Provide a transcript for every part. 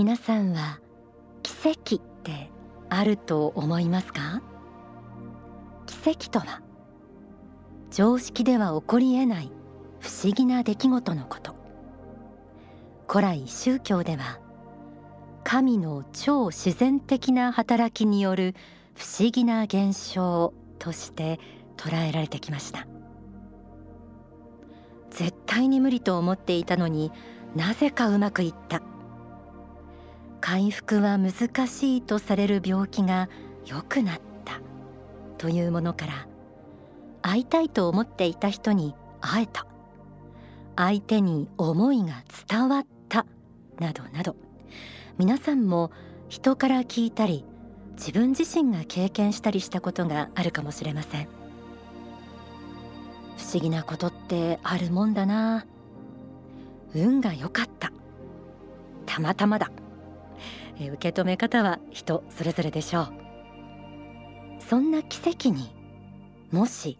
皆さんは奇跡ってあると思いますか？奇跡とは常識では起こりえない不思議な出来事のこと。古来宗教では神の超自然的な働きによる不思議な現象として捉えられてきました。絶対に無理と思っていたのになぜかうまくいった。回復は難しいとされる病気が良くなった。というものから会いたいと思っていた人に会えた。相手に思いが伝わった。などなど。皆さんも人から聞いたり自分自身が経験したりしたことがあるかもしれません。不思議なことってあるもんだな。運が良かった。たまたまだ。受け止め方は人それぞれでしょう。そんな奇跡にもし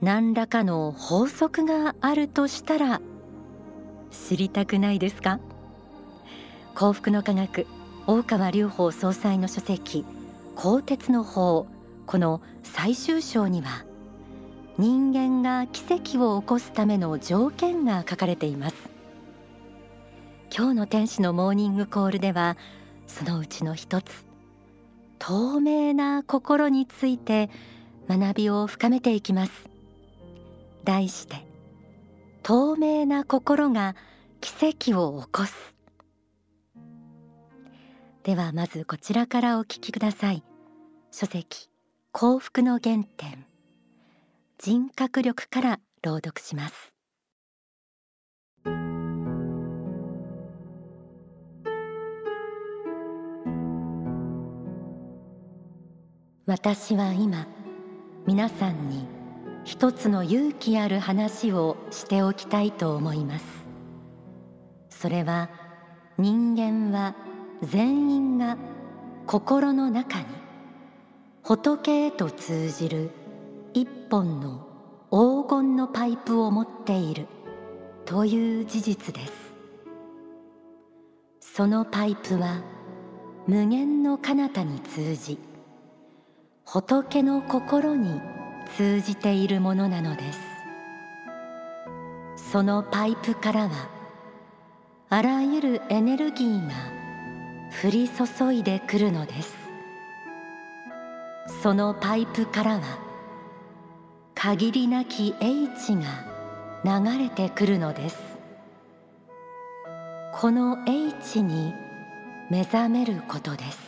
何らかの法則があるとしたら知りたくないですか？幸福の科学大川隆法総裁の書籍鋼鉄の法この最終章には人間が奇跡を起こすための条件が書かれています。今日の天使のモーニングコールではそのうちの一つ。透明な心について学びを深めていきます。題して透明な心が奇跡を起こす。ではまずこちらからお聞きください。書籍幸福の原点。人格力から朗読します。私は今皆さんに一つの勇気ある話をしておきたいと思います。それは人間は全員が心の中に仏へと通じる一本の黄金のパイプを持っているという事実です。そのパイプは無限の彼方に通じ仏の心に通じているものなのです。そのパイプからはあらゆるエネルギーが降り注いでくるのです。そのパイプからは限りなき英知が流れてくるのです。この英知に目覚めることです。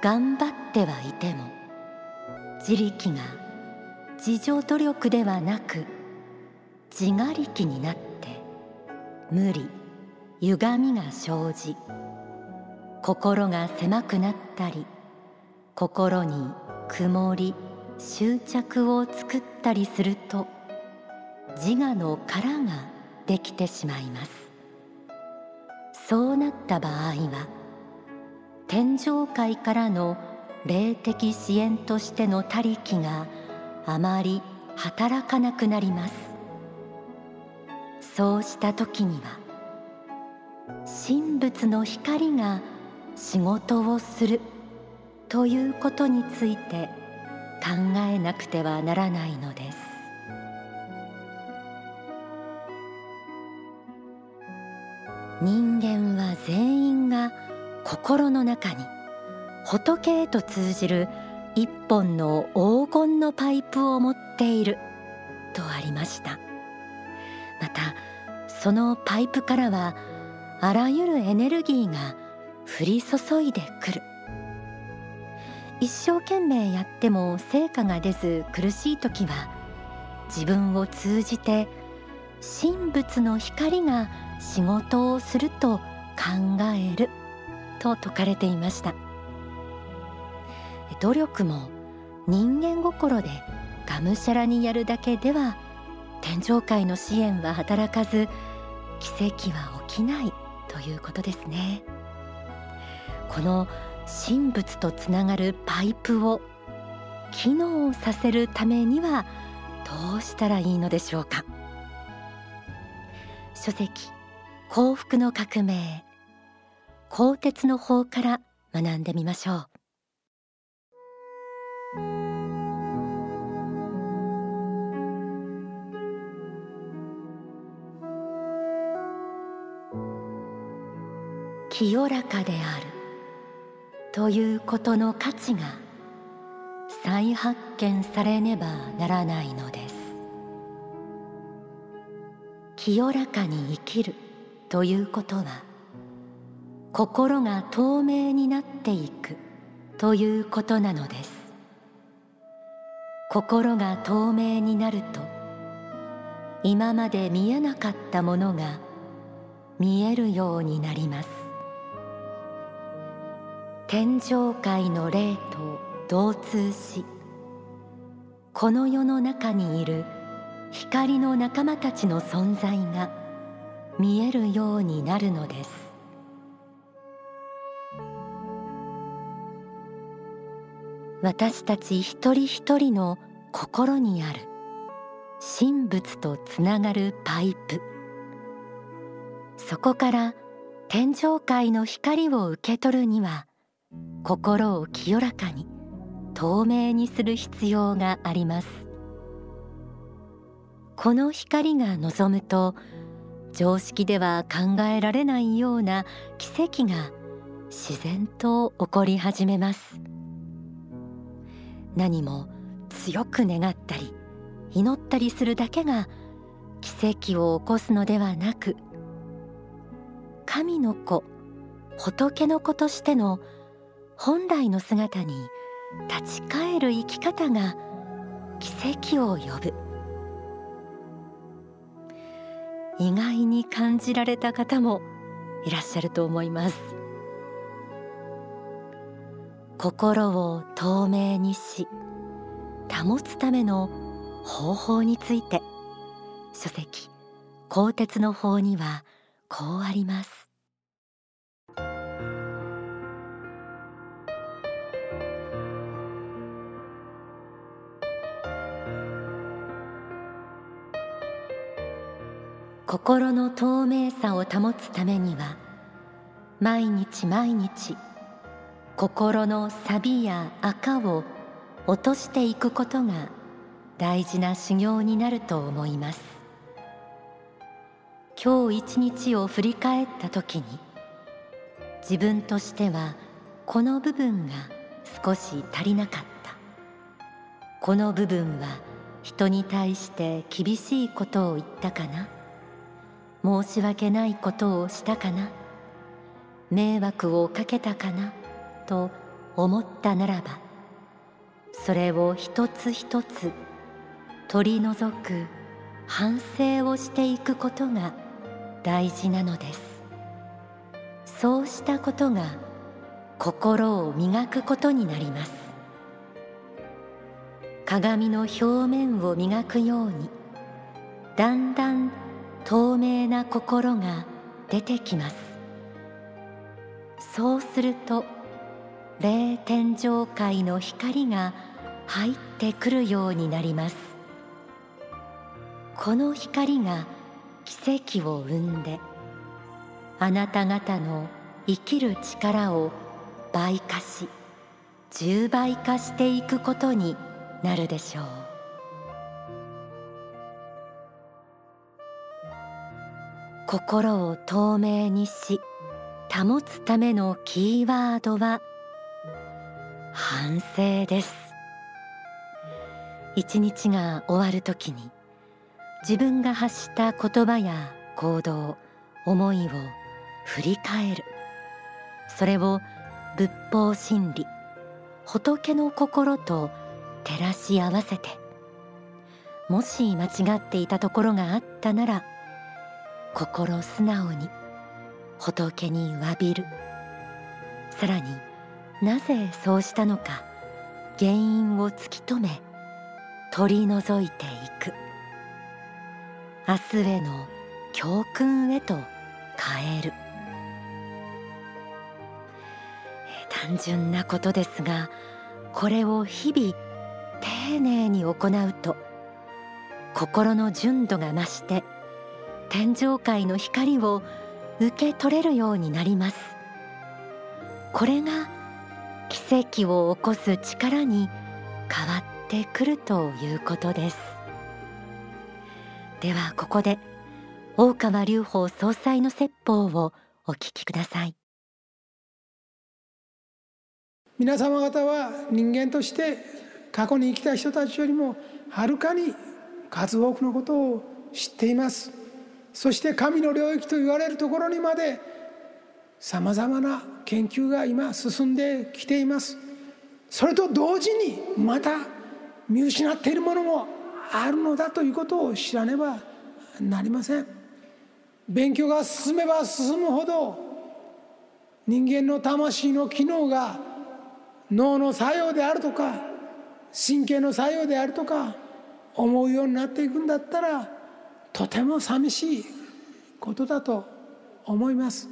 頑張ってはいても自力が自助努力ではなく自我力になって無理歪みが生じ心が狭くなったり心に曇り執着を作ったりすると自我の殻ができてしまいます。そうなった場合は天上界からの霊的支援としての他力があまり働かなくなります。そうした時には神仏の光が仕事をするということについて考えなくてはならないのです。人間は全員が心の中に仏へと通じる一本の黄金のパイプを持っているとありました。またそのパイプからはあらゆるエネルギーが降り注いでくる。一生懸命やっても成果が出ず苦しい時は自分を通じて神仏の光が仕事をすると考える。と説かれていました。努力も人間心でがむしゃらにやるだけでは天上界の支援は働かず奇跡は起きないということですね。この神仏とつながるパイプを機能させるためにはどうしたらいいのでしょうか。書籍幸福の革命。鋼鉄の法から学んでみましょう。清らかである。ということの価値が再発見されねばならないのです。清らかに生きるということは心が透明になっていく。ということなのです。心が透明になると今まで見えなかったものが見えるようになります。天上界の霊と同通しこの世の中にいる光の仲間たちの存在が見えるようになるのです。私たち一人一人の心にある。神仏とつながるパイプ。そこから天上界の光を受け取るには心を清らかに透明にする必要があります。この光が望むと常識では考えられないような奇跡が自然と起こり始めます。何も強く願ったり祈ったりするだけが奇跡を起こすのではなく神の子仏の子としての本来の姿に立ち返る生き方が奇跡を呼ぶ。意外に感じられた方もいらっしゃると思います。心を透明にし保つための方法について書籍鋼鉄の法にはこうあります。心の透明さを保つためには毎日毎日心の錆や赤を落としていくことが大事な修行になると思います。今日一日を振り返った時に自分としてはこの部分が少し足りなかった。この部分は人に対して厳しいことを言ったかな。申し訳ないことをしたかな。迷惑をかけたかな。と思ったならばそれを一つ一つ取り除く反省をしていくことが大事なのです。そうしたことが心を磨くことになります。鏡の表面を磨くようにだんだん透明な心が出てきます。そうすると霊天上界の光が入ってくるようになります。この光が奇跡を生んであなた方の生きる力を倍化し10倍化していくことになるでしょう。心を透明にし保つためのキーワードは反省です。一日が終わるときに自分が発した言葉や行動思いを振り返る。それを仏法真理仏の心と照らし合わせてもし間違っていたところがあったなら心素直に仏に詫びる。さらになぜそうしたのか原因を突き止め取り除いていく。明日への教訓へと変える。単純なことですがこれを日々丁寧に行うと心の純度が増して天上界の光を受け取れるようになります。これが奇跡を起こす力に変わってくるということです。ではここで大川隆法総裁の説法をお聞きください。皆様方は人間として過去に生きた人たちよりもはるかに数多くのことを知っています。そして神の領域と言われるところにまでさまざまな研究が今進んできています。それと同時にまた見失っているものもあるのだということを知らねばなりません。勉強が進めば進むほど人間の魂の機能が脳の作用であるとか神経の作用であるとか思うようになっていくんだったらとても寂しいことだと思います。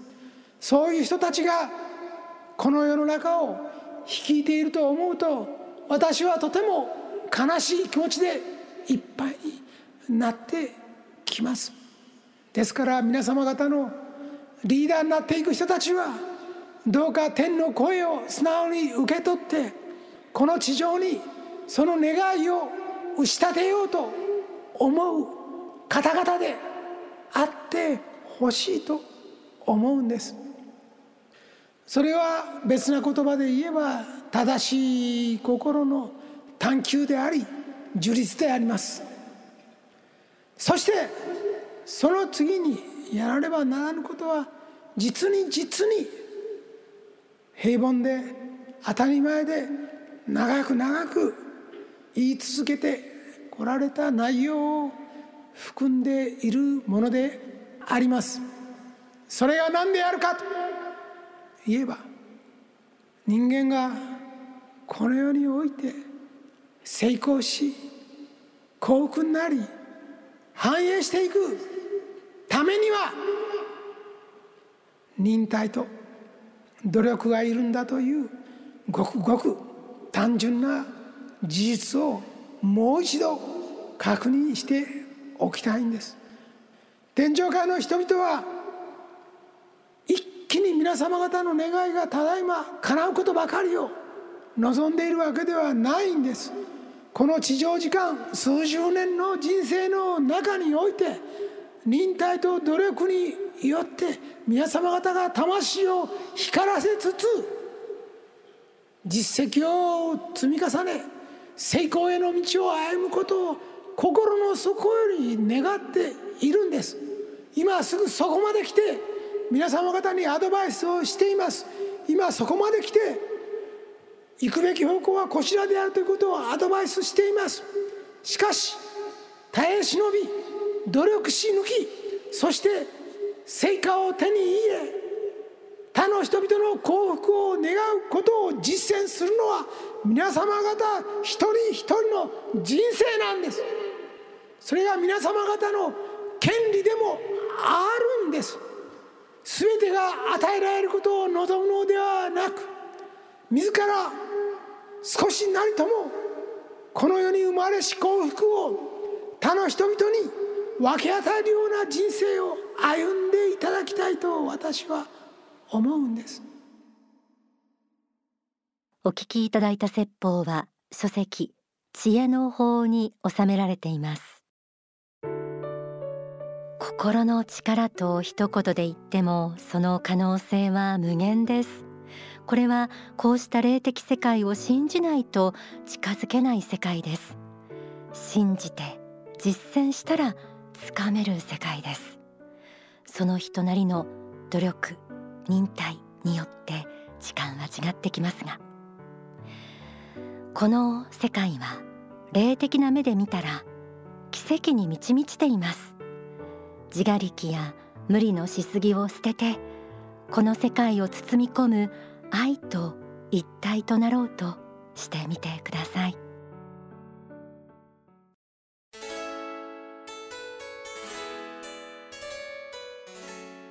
そういう人たちがこの世の中を率いていると思うと私はとても悲しい気持ちでいっぱいになってきます。ですから皆様方のリーダーになっていく人たちはどうか天の声を素直に受け取ってこの地上にその願いを打ち立てようと思う方々であってほしいと思うんです。それは別な言葉で言えば正しい心の探求であり樹立であります。そしてその次にやらねばならぬことは実に実に平凡で当たり前で長く長く言い続けてこられた内容を含んでいるものであります。それが何であるか言えば人間がこの世において成功し幸福になり繁栄していくためには忍耐と努力がいるんだというごくごく単純な事実をもう一度確認しておきたいんです。天上界の人々は皆様方の願いがただいま叶うことばかりを望んでいるわけではないんです。この地上時間数十年の人生の中において忍耐と努力によって皆様方が魂を光らせつつ実績を積み重ね成功への道を歩むことを心の底より願っているんです。今すぐそこまで来て皆様方にアドバイスをしています。今そこまで来て行くべき方向はこちらであるということをアドバイスしています。しかし耐え忍び努力し抜きそして成果を手に入れ他の人々の幸福を願うことを実践するのは皆様方一人一人の人生なんです。それが皆様方の権利でもあるんです。全てが与えられることを望むのではなく自ら少しなりともこの世に生まれし幸福を他の人々に分け与えるような人生を歩んでいただきたいと私は思うんです。お聞きいただいた説法は書籍知恵の法に収められています。心の力と一言で言ってもその可能性は無限です。これはこうした霊的世界を信じないと近づけない世界です。信じて実践したらつかめる世界です。その人なりの努力忍耐によって時間は違ってきますが。この世界は霊的な目で見たら奇跡に満ち満ちています。自我力や無理のしすぎを捨ててこの世界を包み込む愛と一体となろうとしてみてください。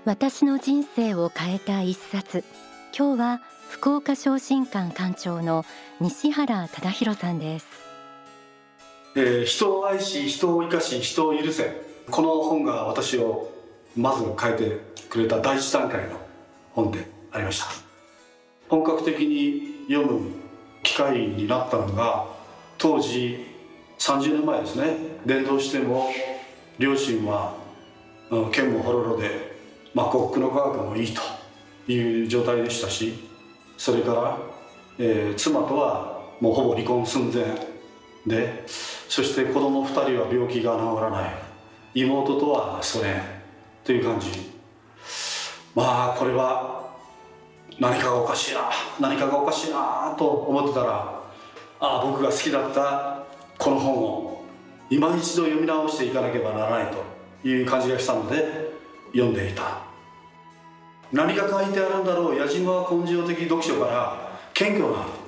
私の人生を変えた一冊。今日は福岡昇進館館長の西原忠弘さんです、えー、人を愛し人を生かし人を許せ。この本が私をまず書いてくれた第一段階の本でありました。本格的に読む機会になったのが当時30年前ですね。伝道しても両親は剣もほろろで、まあ、幸福の科学もいいという状態でしたしそれから、えー、妻とはもうほぼ離婚寸前でそして子供2人は病気が治らない。妹とはそれという感じ。まあこれは何かがおかしいな。何かがおかしいなと思ってたらああ僕が好きだったこの本を今一度読み直していかなければならないという感じがしたので読んでいた。何が書いてあるんだろう。矢島根性的読書から謙虚な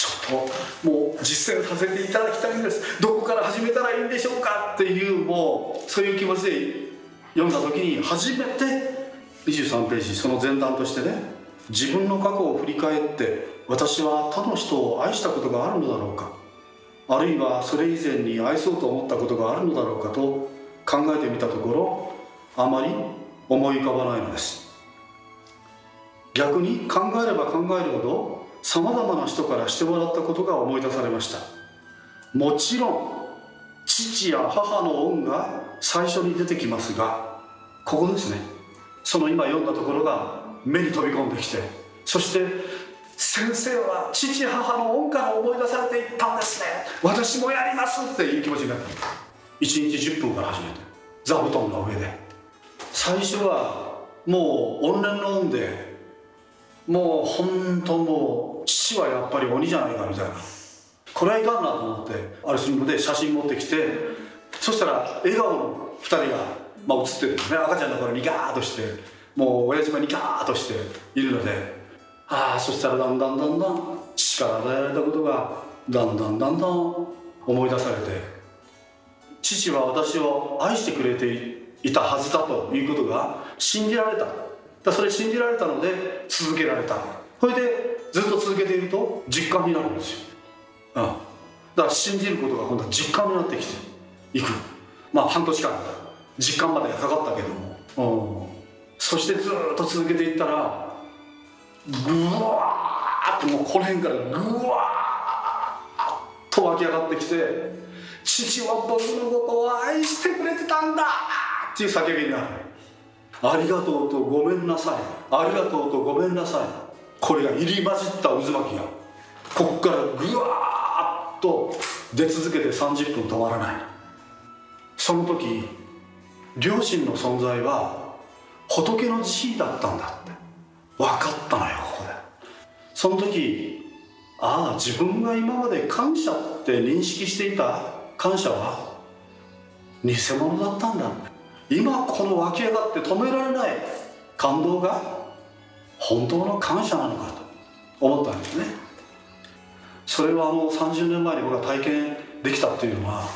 ちょっともう実践させていただきたいんです。どこから始めたらいいんでしょうかっていうもうそういう気持ちで読んだ時に初めて23ページその前段としてね自分の過去を振り返って私は他の人を愛したことがあるのだろうかあるいはそれ以前に愛そうと思ったことがあるのだろうかと考えてみたところあまり思い浮かばないのです。逆に考えれば考えるほどさまざまな人からしてもらったことが思い出されました。もちろん父や母の恩が最初に出てきますがここですね。その今読んだところが目に飛び込んできてそして先生は父母の恩から思い出されていったんですね。私もやりますっていう気持ちになった。1日10分から始めて座布団の上で。最初はもう怨念の恩でもう本当もう父はやっぱり鬼じゃないかみたいな。これはいかんなと思ってある瞬で写真持ってきてそしたら笑顔の2人が、まあ、写ってるんですね。赤ちゃんの頃にガーッとしてもう親父がにガーッとしているので。ああそしたらだんだんだんだん父から与えられたことがだんだんだんだん思い出されて。父は私を愛してくれていたはずだということが信じられた。だそれ信じられたので続けられたそれでずっと続けていると実感になるんですよ、うん、だから信じることが今度は実感になってきていく。まあ半年間実感までかかったけども、うん、そしてずっと続けていったらぐわーっともうこの辺からぐわーっと湧き上がってきて父は僕のことを愛してくれてたんだ！っていう叫びになるありがとうとごめんなさい。ありがとうとごめんなさい。これが入り混じった渦巻きがここからぐわーっと出続けて30分止まらない。その時両親の存在は仏の慈悲だったんだって。分かったのよここでその時ああ自分が今まで感謝って認識していた感謝は偽物だったんだって。今この湧き上がって止められない感動が本当の感謝なのかと思ったんですねそれはもう30年前に僕が体験できたっていうのは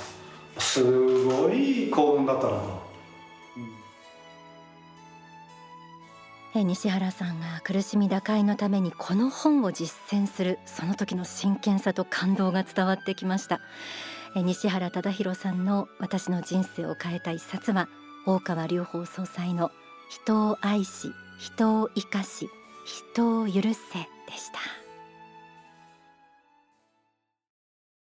すごい幸運だったなと。西原さんが苦しみ打開のためにこの本を実践するその時の真剣さと感動が伝わってきました西原忠宏さんの私の人生を変えた一冊は大川隆法総裁の人を愛し人を生かし人を許せでした。